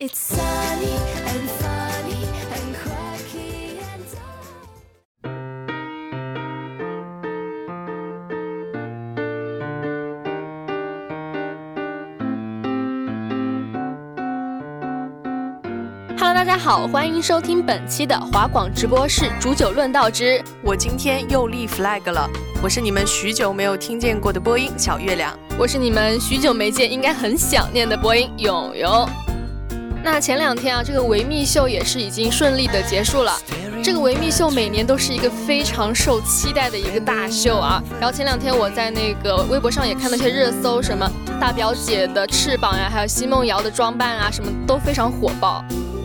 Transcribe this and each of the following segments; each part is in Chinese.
Hello，大家好，欢迎收听本期的华广直播室煮酒论道之。我今天又立 flag 了，我是你们许久没有听见过的播音小月亮，我是你们许久没见应该很想念的播音勇勇。那前两天啊，这个维密秀也是已经顺利的结束了。这个维密秀每年都是一个非常受期待的一个大秀啊。然后前两天我在那个微博上也看到一些热搜，什么大表姐的翅膀呀，还有奚梦瑶的装扮啊，什么都非常火爆。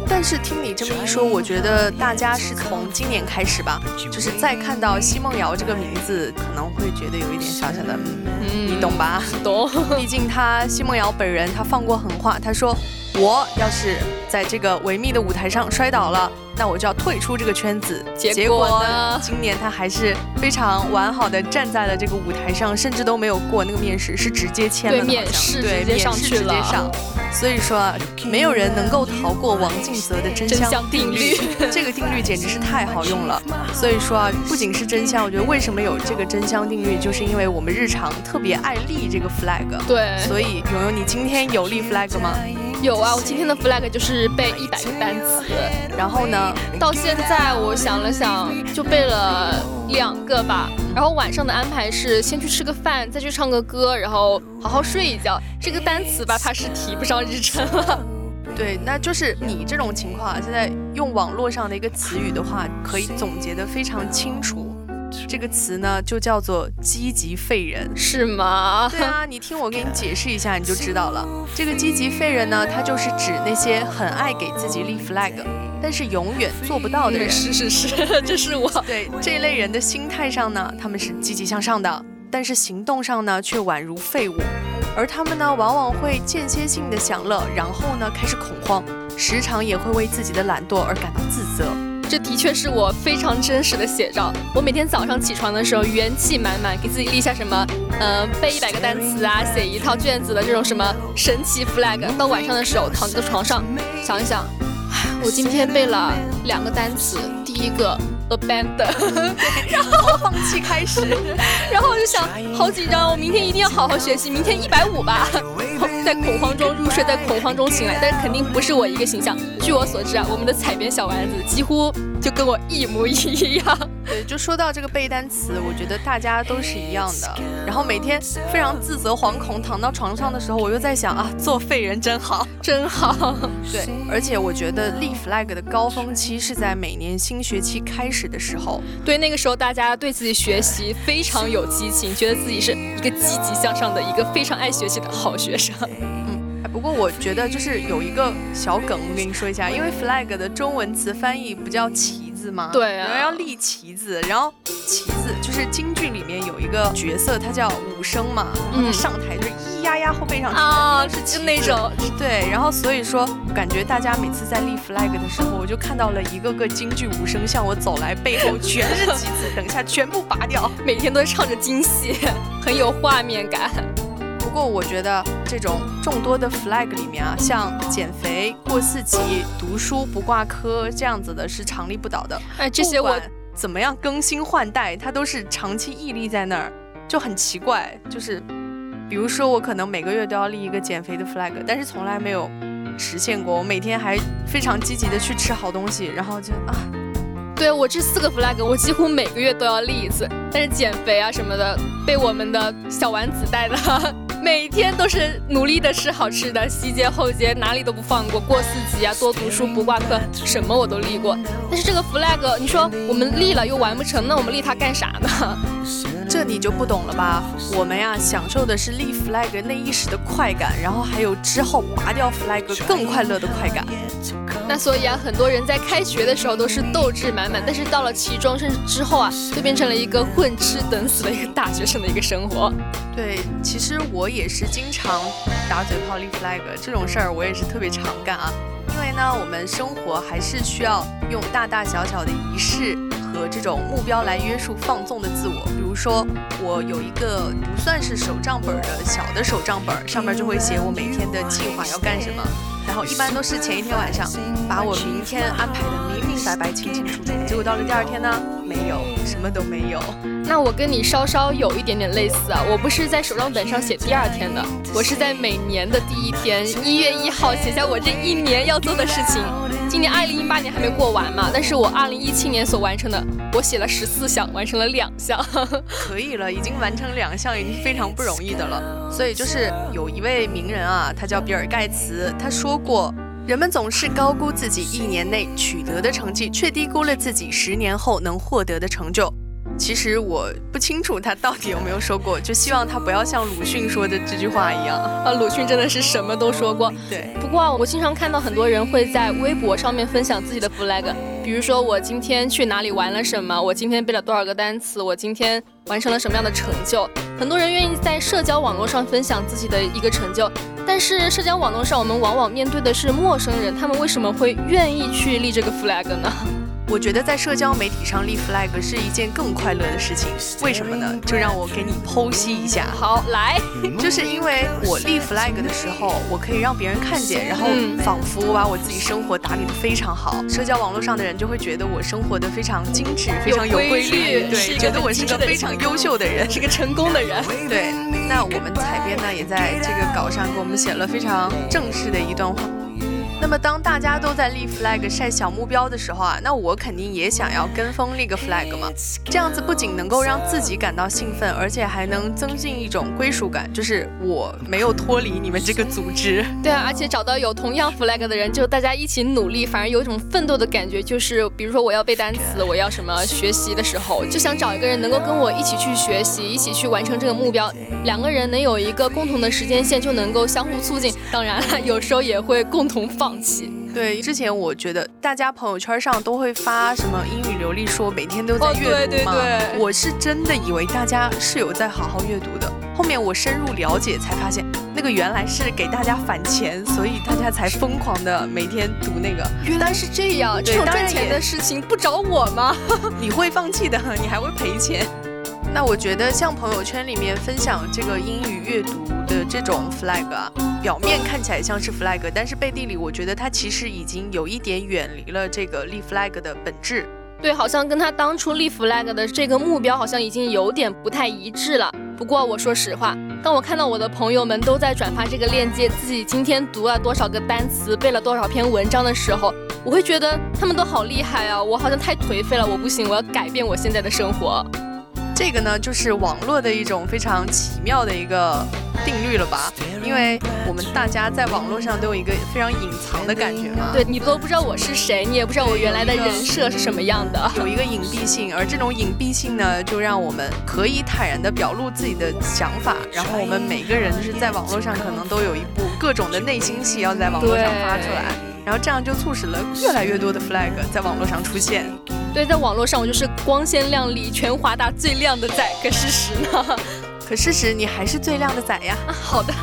但是听你这么一说，我觉得大家是从今年开始吧，就是再看到奚梦瑶这个名字，可能会觉得有一点小小的，嗯，你懂吧？懂。毕竟她奚梦瑶本人，她放过狠话，她说我要是在这个维密的舞台上摔倒了。那我就要退出这个圈子。结果呢？今年他还是非常完好的站在了这个舞台上，甚至都没有过那个面试，是直接签了。对，面试直接上去了。所以说，没有人能够逃过王静泽的真香定律。这个定律简直是太好用了。所以说啊，不仅是真香，我觉得为什么有这个真香定律，就是因为我们日常特别爱立这个 flag。对。所以，勇勇，你今天有立 flag 吗？有啊，我今天的 flag 就是背一百个单词，然后呢，到现在我想了想，就背了两个吧。然后晚上的安排是先去吃个饭，再去唱个歌，然后好好睡一觉。这个单词吧，怕是提不上日程了。对，那就是你这种情况，现在用网络上的一个词语的话，可以总结的非常清楚。这个词呢，就叫做积极废人，是吗？对啊，你听我给你解释一下，你就知道了。这个积极废人呢，它就是指那些很爱给自己立 flag，但是永远做不到的人。是是是，这是我。对这类人的心态上呢，他们是积极向上的，但是行动上呢，却宛如废物。而他们呢，往往会间歇性的享乐，然后呢，开始恐慌，时常也会为自己的懒惰而感到自责。这的确是我非常真实的写照。我每天早上起床的时候，元气满满，给自己立下什么，呃，背一百个单词啊，写一套卷子的这种什么神奇 flag。到晚上的时候，躺在床上想一想，我今天背了两个单词，第一个 abandon，然后放弃开始，然后我就想，好紧张，我明天一定要好好学习，明天一百五吧。在恐慌中入睡，在恐慌中醒来，但是肯定不是我一个形象。据我所知啊，我们的采编小丸子几乎就跟我一模一样。对，就说到这个背单词，我觉得大家都是一样的。然后每天非常自责、惶恐，躺到床上的时候，我又在想啊，做废人真好，真好。对，而且我觉得立 flag 的高峰期是在每年新学期开始的时候。对，那个时候大家对自己学习非常有激情，觉得自己是一个积极向上的、一个非常爱学习的好学生。嗯，不过我觉得就是有一个小梗，我跟你说一下，因为 flag 的中文词翻译不叫旗。吗？对啊，要立旗子，然后旗子就是京剧里面有一个角色，他叫武生嘛，他上台就是咿呀呀后背上啊，是就那种。对，然后所以说感觉大家每次在立 flag 的时候，我就看到了一个个京剧武生向我走来，背后全是旗子，等一下全部拔掉，每天都唱着京戏，很有画面感。不过我觉得这种众多的 flag 里面啊，像减肥、过四级、读书不挂科这样子的是常立不倒的。哎，这些我怎么样更新换代，它都是长期屹立在那儿，就很奇怪。就是比如说我可能每个月都要立一个减肥的 flag，但是从来没有实现过。我每天还非常积极的去吃好东西，然后就啊。对我这四个 flag，我几乎每个月都要立一次，但是减肥啊什么的被我们的小丸子带的，每天都是努力的吃好吃的，西街后街哪里都不放过，过四级啊，多读书不挂科，什么我都立过。但是这个 flag，你说我们立了又完不成，那我们立它干啥呢？这你就不懂了吧？我们呀，享受的是立 flag 那一时的快感，然后还有之后拔掉 flag 更快乐的快感。那所以啊，很多人在开学的时候都是斗志满满，但是到了期中甚至之后啊，就变成了一个混吃等死的一个大学生的一个生活。对，其实我也是经常打嘴炮立 flag 这种事儿，我也是特别常干啊。因为呢，我们生活还是需要用大大小小的仪式和这种目标来约束放纵的自我。比如说，我有一个不算是手账本的小的手账本，上面就会写我每天的计划要干什么。然后一般都是前一天晚上把我明天安排的明明白白、清清楚楚，结果到了第二天呢，没有，什么都没有。那我跟你稍稍有一点点类似啊，我不是在手账本上写第二天的，我是在每年的第一天，一月一号写下我这一年要做的事情。今年二零一八年还没过完嘛，但是我二零一七年所完成的，我写了十四项，完成了两项，可以了，已经完成两项已经非常不容易的了。所以就是有一位名人啊，他叫比尔盖茨，他说过，人们总是高估自己一年内取得的成绩，却低估了自己十年后能获得的成就。其实我不清楚他到底有没有说过，就希望他不要像鲁迅说的这句话一样啊。鲁迅真的是什么都说过。对。不过啊我经常看到很多人会在微博上面分享自己的 flag，比如说我今天去哪里玩了什么，我今天背了多少个单词，我今天完成了什么样的成就。很多人愿意在社交网络上分享自己的一个成就，但是社交网络上我们往往面对的是陌生人，他们为什么会愿意去立这个 flag 呢？我觉得在社交媒体上立 flag 是一件更快乐的事情，为什么呢？就让我给你剖析一下。好，来，就是因为我立 flag 的时候，我可以让别人看见，然后仿佛把我自己生活打理的非常好，社交网络上的人就会觉得我生活的非常精致，非常有规律，对，觉得我是个非常优秀的人，是个成功的人。对，那我们采编呢，也在这个稿上给我们写了非常正式的一段话。那么当大家都在立 flag 晒小目标的时候啊，那我肯定也想要跟风立个 flag 嘛。这样子不仅能够让自己感到兴奋，而且还能增进一种归属感，就是我没有脱离你们这个组织。对啊，而且找到有同样 flag 的人，就大家一起努力，反而有一种奋斗的感觉。就是比如说我要背单词，我要什么学习的时候，就想找一个人能够跟我一起去学习，一起去完成这个目标。两个人能有一个共同的时间线，就能够相互促进。当然了，有时候也会共同放。对，之前我觉得大家朋友圈上都会发什么英语流利说，每天都在阅读嘛。我是真的以为大家是有在好好阅读的，后面我深入了解才发现，那个原来是给大家返钱，所以大家才疯狂的每天读那个。原来是这样，这种赚钱的事情不找我吗？你会放弃的，你还会赔钱。那我觉得像朋友圈里面分享这个英语阅读的这种 flag 啊，表面看起来像是 flag，但是背地里我觉得它其实已经有一点远离了这个立 flag 的本质。对，好像跟他当初立 flag 的这个目标好像已经有点不太一致了。不过我说实话，当我看到我的朋友们都在转发这个链接，自己今天读了多少个单词，背了多少篇文章的时候，我会觉得他们都好厉害啊！我好像太颓废了，我不行，我要改变我现在的生活。这个呢，就是网络的一种非常奇妙的一个定律了吧？因为我们大家在网络上都有一个非常隐藏的感觉嘛。对你都不知道我是谁，你也不知道我原来的人设是什么样的，有一个隐蔽性。而这种隐蔽性呢，就让我们可以坦然的表露自己的想法。然后我们每个人就是在网络上可能都有一部各种的内心戏要在网络上发出来，然后这样就促使了越来越多的 flag 在网络上出现。对，在网络上我就是光鲜亮丽、全华大、最靓的仔。可事实呢？可事实你还是最靓的仔呀！好的。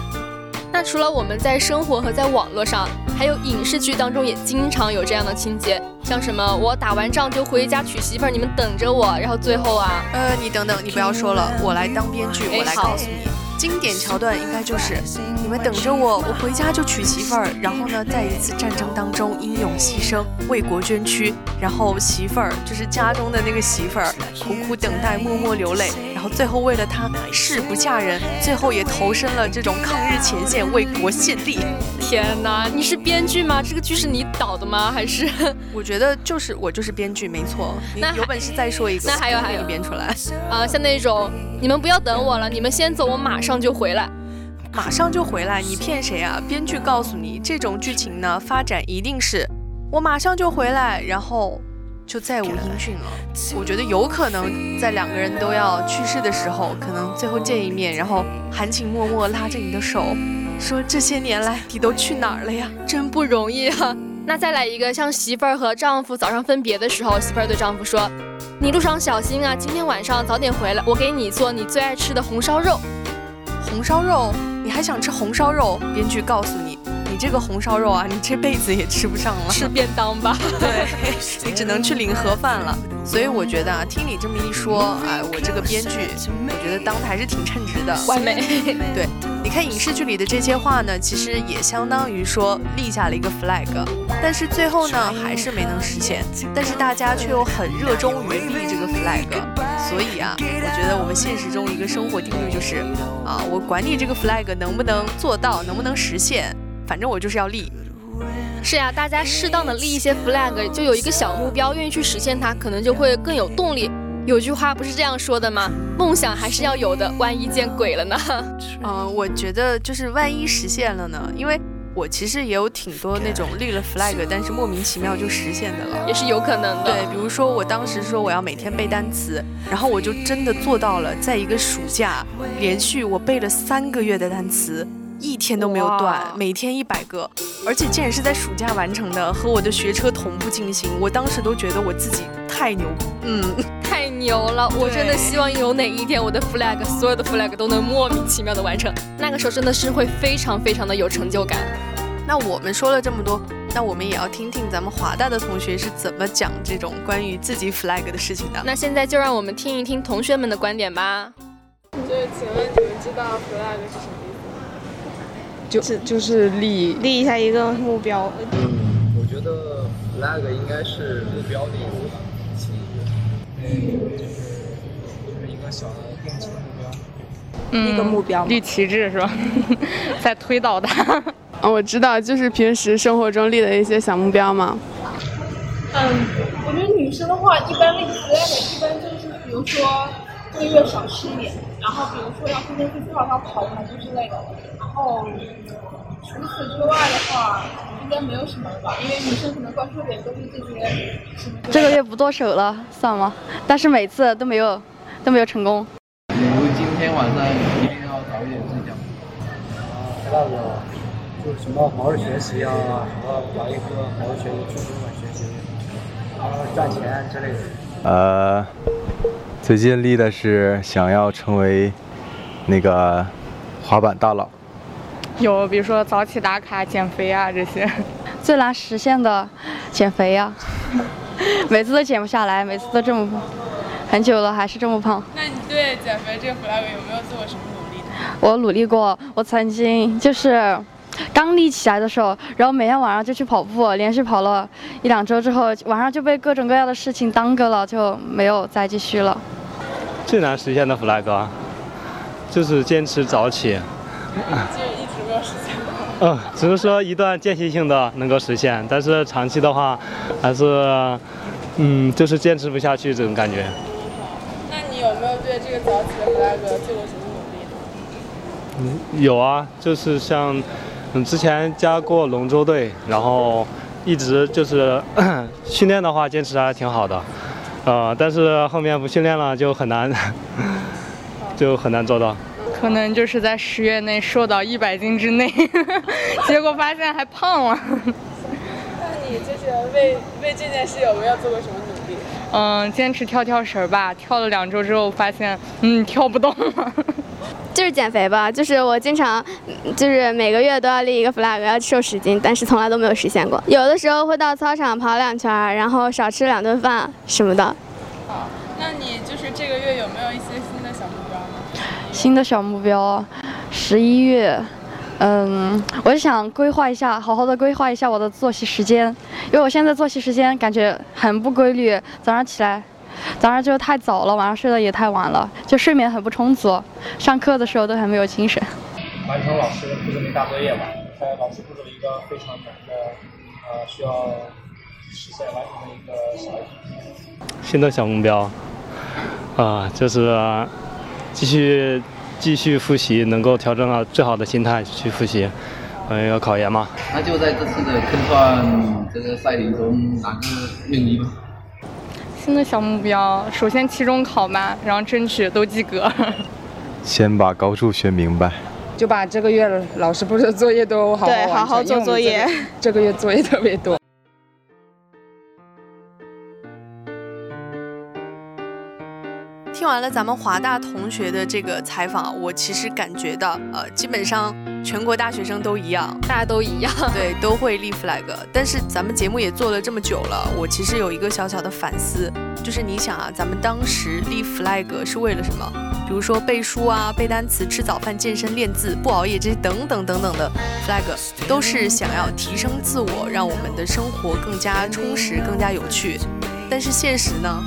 那除了我们在生活和在网络上，还有影视剧当中也经常有这样的情节，像什么我打完仗就回家娶媳妇儿，你们等着我。然后最后啊，呃，你等等，你不要说了，我来当编剧，我来告诉你。经典桥段应该就是你们等着我，我回家就娶媳妇儿，然后呢，在一次战争当中英勇牺牲，为国捐躯，然后媳妇儿就是家中的那个媳妇儿，苦苦等待，默默流泪，然后最后为了他誓不嫁人，最后也投身了这种抗日前线，为国献力。天哪，你是编剧吗？这个剧是你导的吗？还是？我觉得就是我就是编剧，没错。那有本事再说一个，那还有还有编出来啊，像那种你们不要等我了，你们先走，我马上就回来。马上就回来，你骗谁啊？编剧告诉你，这种剧情呢，发展一定是我马上就回来，然后就再无音讯了。我觉得有可能在两个人都要去世的时候，可能最后见一面，然后含情脉脉拉着你的手，说这些年来你都去哪儿了呀？真不容易啊！那再来一个，像媳妇儿和丈夫早上分别的时候，媳妇儿对丈夫说：“你路上小心啊，今天晚上早点回来，我给你做你最爱吃的红烧肉。”红烧肉。你还想吃红烧肉？编剧告诉你，你这个红烧肉啊，你这辈子也吃不上了，吃便当吧。对，你只能去领盒饭了。所以我觉得啊，听你这么一说，哎，我这个编剧，我觉得当的还是挺称职的，完美。对，你看影视剧里的这些话呢，其实也相当于说立下了一个 flag，但是最后呢，还是没能实现。但是大家却又很热衷于立这个 flag，所以啊，我觉得我们现实中一个生活定律就是，啊，我管你这个 flag 能不能做到，能不能实现，反正我就是要立。是呀，大家适当的立一些 flag，就有一个小目标，愿意去实现它，可能就会更有动力。有句话不是这样说的吗？梦想还是要有的，万一见鬼了呢？嗯，我觉得就是万一实现了呢，因为我其实也有挺多那种立了 flag，但是莫名其妙就实现的了，也是有可能的。对，比如说我当时说我要每天背单词，然后我就真的做到了，在一个暑假连续我背了三个月的单词。一天都没有断，每天一百个，而且竟然是在暑假完成的，和我的学车同步进行。我当时都觉得我自己太牛，嗯，太牛了。我真的希望有哪一天我的 flag，所有的 flag 都能莫名其妙的完成，那个时候真的是会非常非常的有成就感。那我们说了这么多，那我们也要听听咱们华大的同学是怎么讲这种关于自己 flag 的事情的。那现在就让我们听一听同学们的观点吧。就是请问你们知道 flag 是什么意思吗？就是就是立立一下一个目标。嗯，我觉得 flag 应该是目标的意思吧，旗帜。就是就是一个小的定期的目标。一个目标。立旗帜是吧？在推导它。啊，我知道，就是平时生活中立的一些小目标嘛。嗯，我觉得女生的话，一般立 flag 一般就是比如说这个月少吃一点，然后比如说要天天去跳操、跑步之类的。然后，除此之外的话，应该没有什么了吧？因为女生可能关注点都是这些。这个月不剁手了，算吗？但是每次都没有，都没有成功。比如今天晚上一定要早一点睡觉。那个，就是什么好好学习啊，什么找一个好好学习、去中学习，然后赚钱之类的。呃，最近立的是想要成为那个滑板大佬。有，比如说早起打卡、减肥啊这些，最难实现的减肥呀，每次都减不下来，每次都这么胖，很久了还是这么胖。那你对减肥这个 flag 有没有做过什么努力？我努力过，我曾经就是刚立起来的时候，然后每天晚上就去跑步，连续跑了一两周之后，晚上就被各种各样的事情耽搁了，就没有再继续了。最难实现的 flag 就是坚持早起。嗯，只是说一段间歇性的能够实现，但是长期的话，还是，嗯，就是坚持不下去这种感觉。那你有没有对这个早起的 flag 做过什么努力？嗯，有啊，就是像，嗯，之前加过龙舟队，然后一直就是 训练的话，坚持还挺好的，呃，但是后面不训练了就很难，就很难做到。可能就是在十月内瘦到一百斤之内，结果发现还胖了。那你就是为为这件事有没有做过什么努力？嗯，坚持跳跳绳吧，跳了两周之后发现，嗯，跳不动了。就是减肥吧，就是我经常，就是每个月都要立一个 flag，要瘦十斤，但是从来都没有实现过。有的时候会到操场跑两圈，然后少吃两顿饭什么的。好，那你就是这个月有没有一些？新的小目标，新的小目标十一月，嗯，我就想规划一下，好好的规划一下我的作息时间，因为我现在作息时间感觉很不规律，早上起来，早上就太早了，晚上睡得也太晚了，就睡眠很不充足，上课的时候都很没有精神。完成老师布置的大作业吧，在老师布置了一个非常难的，呃，需要实现完成的一个小题。新的小目标，啊，就是继续继续复习，能够调整好最好的心态去复习，嗯，要考研嘛。那就在这次的科创这个赛里中拿个运一吧。新的小目标，首先期中考嘛，然后争取都及格。先把高数学明白。就把这个月老师布置的作业都好好对，好好做作业。这个月作业特别多。听完了咱们华大同学的这个采访，我其实感觉到，呃，基本上全国大学生都一样，大家都一样，对，都会立 flag。但是咱们节目也做了这么久了，我其实有一个小小的反思，就是你想啊，咱们当时立 flag 是为了什么？比如说背书啊、背单词、吃早饭、健身、练字、不熬夜这些等等等等的 flag，都是想要提升自我，让我们的生活更加充实、更加有趣。但是现实呢？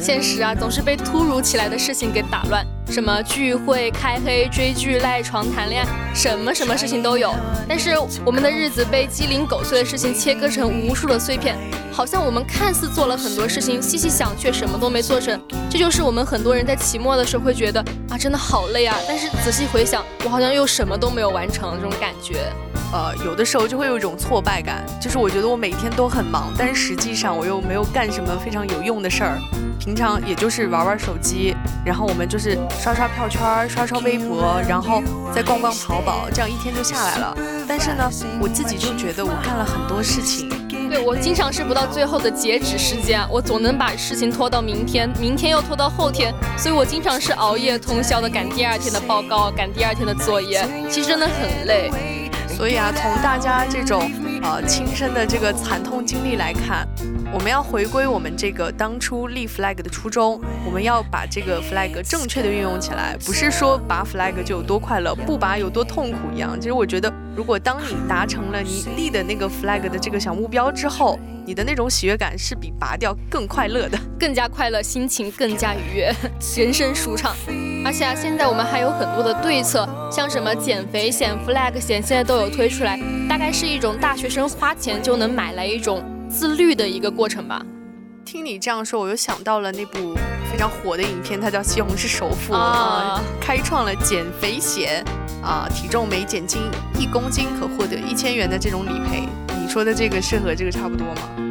现实啊，总是被突如其来的事情给打乱。什么聚会、开黑、追剧、赖床、谈恋爱，什么什么事情都有。但是我们的日子被鸡零狗碎的事情切割成无数的碎片，好像我们看似做了很多事情，细细想却什么都没做成。这就是我们很多人在期末的时候会觉得啊，真的好累啊。但是仔细回想，我好像又什么都没有完成这种感觉。呃，有的时候就会有一种挫败感，就是我觉得我每天都很忙，但是实际上我又没有干什么非常有用的事儿，平常也就是玩玩手机，然后我们就是刷刷票圈、刷刷微博，然后再逛逛淘宝，这样一天就下来了。但是呢，我自己就觉得我干了很多事情，对我经常是不到最后的截止时间，我总能把事情拖到明天，明天又拖到后天，所以我经常是熬夜通宵的赶第二天的报告，赶第二天的作业，其实真的很累。所以啊，从大家这种呃亲身的这个惨痛经历来看，我们要回归我们这个当初立 flag 的初衷，我们要把这个 flag 正确的运用起来，不是说拔 flag 就有多快乐，不拔有多痛苦一样。其实我觉得，如果当你达成了你立的那个 flag 的这个小目标之后，你的那种喜悦感是比拔掉更快乐的，更加快乐，心情更加愉悦，人生舒畅。而且啊，现在我们还有很多的对策，像什么减肥险、flag 险，现在都有推出来，大概是一种大学生花钱就能买来一种自律的一个过程吧。听你这样说，我又想到了那部非常火的影片，它叫《西红柿首富》啊，开创了减肥险啊，体重每减轻一公斤可获得一千元的这种理赔。你说的这个是和这个差不多吗？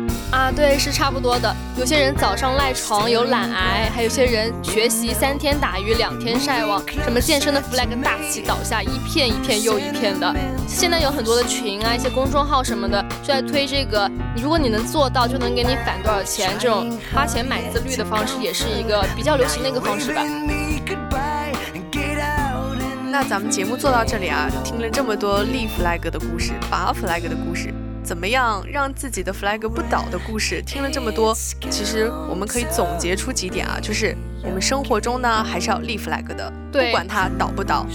啊，对，是差不多的。有些人早上赖床有懒癌，还有些人学习三天打鱼两天晒网，什么健身的 flag 大旗倒下，一片一片又一片的。现在有很多的群啊，一些公众号什么的，就在推这个，如果你能做到，就能给你返多少钱。这种花钱买自律的方式，也是一个比较流行的一个方式吧。那咱们节目做到这里啊，听了这么多立 flag 的故事，拔 flag 的故事。怎么样让自己的 flag 不倒的故事？听了这么多，其实我们可以总结出几点啊，就是我们生活中呢还是要立 flag 的，不管它倒不倒，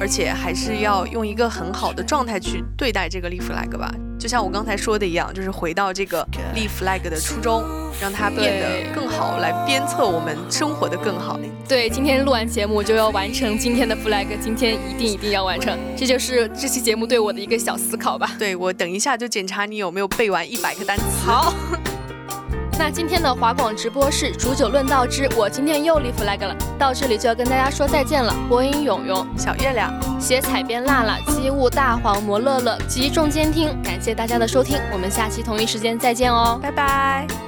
而且还是要用一个很好的状态去对待这个立 flag 吧。就像我刚才说的一样，就是回到这个立 flag 的初衷，让它变得更好，来鞭策我们生活的更好。对，今天录完节目就要完成今天的 flag，今天一定一定要完成，这就是这期节目对我的一个小思考吧。对我等一下就检查你有没有背完一百个单词。好。那今天的华广直播是煮酒论道之我今天又立 flag 了，到这里就要跟大家说再见了。播音勇勇、小月亮、写彩边辣辣、机务大黄、摩乐乐集众监听，感谢大家的收听，我们下期同一时间再见哦，拜拜。